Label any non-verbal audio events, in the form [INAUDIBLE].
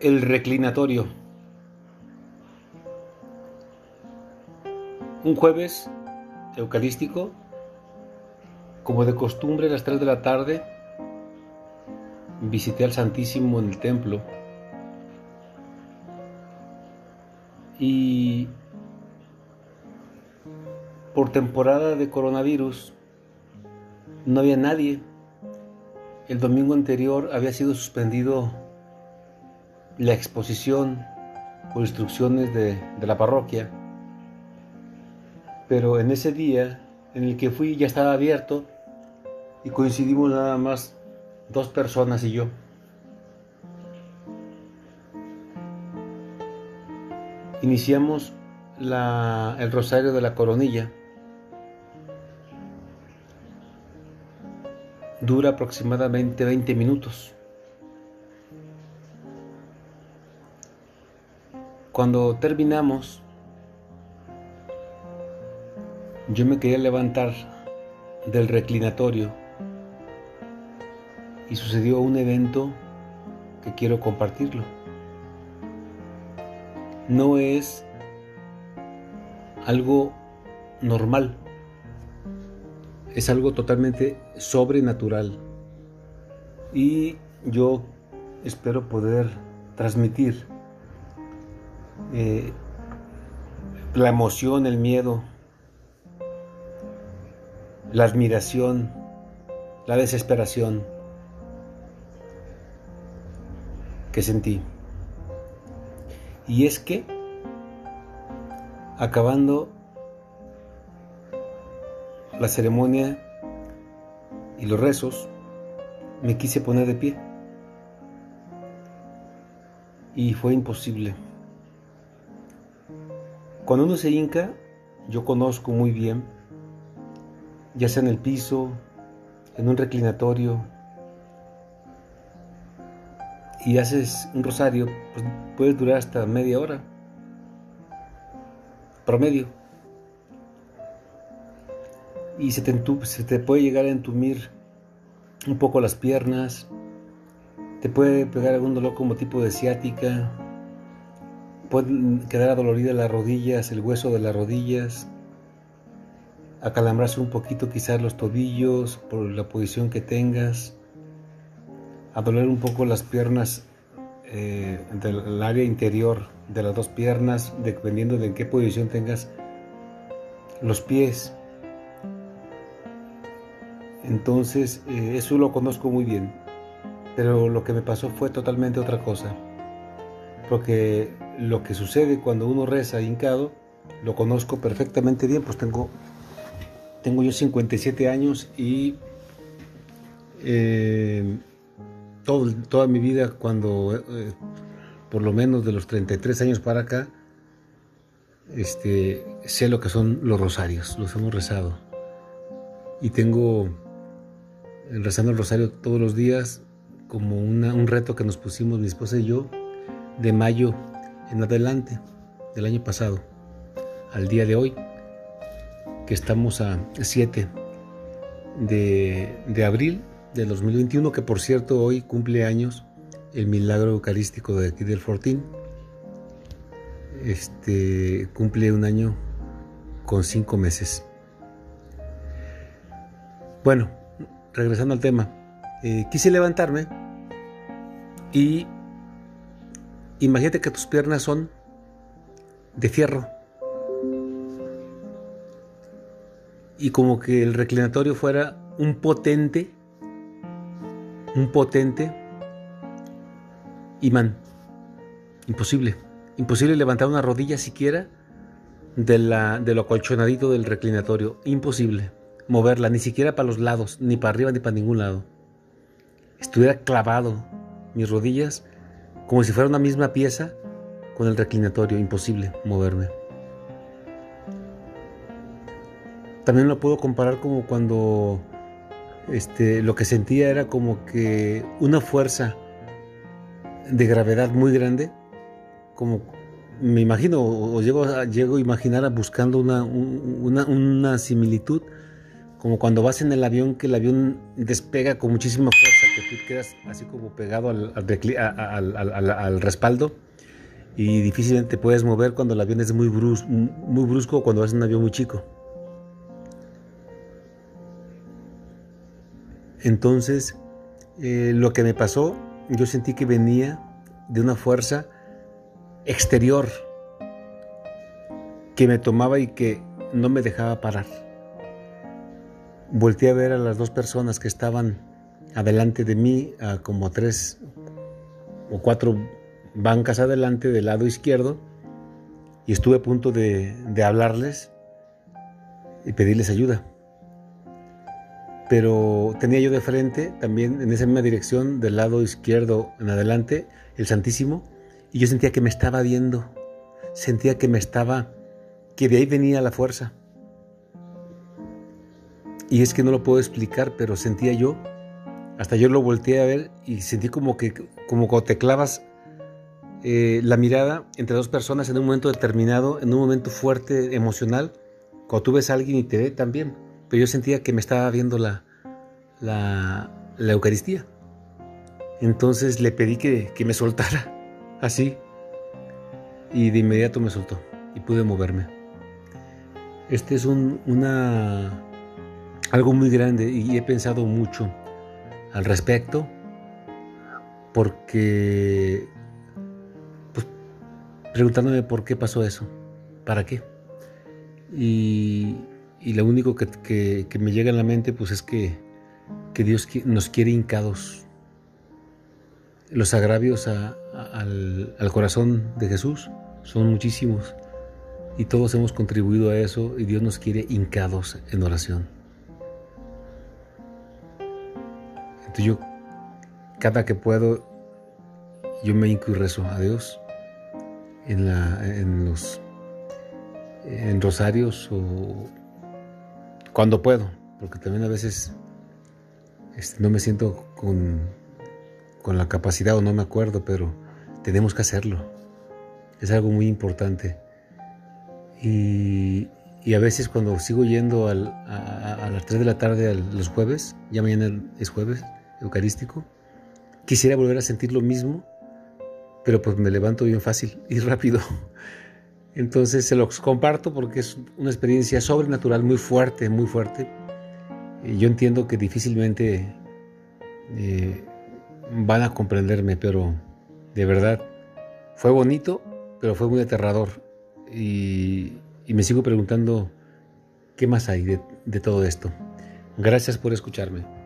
El reclinatorio. Un jueves eucarístico, como de costumbre a las 3 de la tarde, visité al Santísimo en el templo y por temporada de coronavirus no había nadie. El domingo anterior había sido suspendido la exposición por instrucciones de, la parroquia. Pero en ese día en el que fui ya estaba abierto y coincidimos nada más dos personas y yo. Iniciamos el rosario de la coronilla. Dura aproximadamente 20 minutos. Cuando terminamos, yo me quería levantar del reclinatorio y sucedió un evento que quiero compartirlo. No es algo normal, es algo totalmente sobrenatural y yo espero poder transmitir eh, la emoción, el miedo, la admiración, la desesperación que sentí. Y es que, acabando la ceremonia y los rezos, me quise poner de pie. Y fue imposible. Cuando uno se hinca, yo conozco muy bien, ya sea en el piso, en un reclinatorio, y haces un rosario, pues puede durar hasta media hora, promedio. Y se te, se te puede llegar a entumir un poco las piernas, te puede pegar algún dolor como tipo de ciática, Pueden quedar adoloridas las rodillas, el hueso de las rodillas, acalambrarse un poquito quizás los tobillos por la posición que tengas, a doler un poco las piernas eh, del área interior de las dos piernas, dependiendo de en qué posición tengas los pies. Entonces, eh, eso lo conozco muy bien, pero lo que me pasó fue totalmente otra cosa, porque lo que sucede cuando uno reza hincado, lo conozco perfectamente bien, pues tengo, tengo yo 57 años y eh, toda mi vida, cuando eh, por lo menos de los 33 años para acá, este, sé lo que son los rosarios, los hemos rezado. Y tengo rezando el rosario todos los días como un reto que nos pusimos mi esposa y yo de mayo en adelante del año pasado al día de hoy, que estamos a 7 de, abril de 2021, que por cierto hoy cumple años el milagro eucarístico de aquí del Fortín. Este cumple un año con cinco meses. Bueno, regresando al tema, eh, quise levantarme y Imagínate que tus piernas son de fierro. Y como que el reclinatorio fuera un potente, un potente imán. Imposible. Imposible levantar una rodilla siquiera de, la, de lo acolchonadito del reclinatorio. Imposible. Moverla, ni siquiera para los lados, ni para arriba, ni para ningún lado. Estuviera clavado mis rodillas como si fuera una misma pieza con el reclinatorio, imposible moverme. También lo puedo comparar como cuando este, lo que sentía era como que una fuerza de gravedad muy grande, como me imagino, o llego a, llego a imaginar buscando una, una, una similitud, como cuando vas en el avión, que el avión despega con muchísima fuerza, que tú quedas así como pegado al, al, respaldo y difícilmente puedes mover cuando el avión es muy brusco, brusco cuando vas en un avión muy chico. Entonces, eh, lo que me pasó, yo sentí que venía de una fuerza exterior que me tomaba y que no me dejaba parar. Volté a ver a las dos personas que estaban adelante de mí, a como tres o cuatro bancas adelante del lado izquierdo, y estuve a punto de hablarles y pedirles ayuda. Pero tenía yo de frente, también en esa misma dirección, del lado izquierdo en adelante, el Santísimo, y yo sentía que me estaba viendo, sentía que me estaba, que de ahí venía la fuerza. Y es que no lo puedo explicar, pero sentía yo, hasta yo lo volteé a ver y sentí como que, como cuando te clavas eh, la mirada entre dos personas en un momento determinado, en un momento fuerte, emocional, cuando tú ves a alguien y te ve también. Pero yo sentía que me estaba viendo la, la, Eucaristía. Entonces le pedí que, que me soltara, [LAUGHS] así. Y de inmediato me soltó y pude moverme. Este es un, una algo muy grande y he pensado mucho al respecto porque pues, preguntándome por qué pasó eso, para qué. Y, lo único que, me llega a la mente pues es que, que Dios nos quiere hincados. Los agravios al, al corazón de Jesús son muchísimos y todos hemos contribuido a eso y Dios nos quiere hincados en oración. Yo, cada que puedo, yo me hinco y rezo a Dios en, la, en los en rosarios o cuando puedo, porque también a veces este, no me siento con, con la capacidad o no me acuerdo, pero tenemos que hacerlo. Es algo muy importante. Y, y a veces cuando sigo yendo al, a, las 3 de la tarde a los jueves, ya mañana es jueves, eucarístico, quisiera volver a sentir lo mismo, pero pues me levanto bien fácil y rápido. [LAUGHS] Entonces se los comparto porque es una experiencia sobrenatural muy fuerte, muy fuerte. Y yo entiendo que difícilmente eh, van a comprenderme, pero de verdad fue bonito, pero fue muy aterrador. Y, me sigo preguntando qué más hay de todo esto. Gracias por escucharme.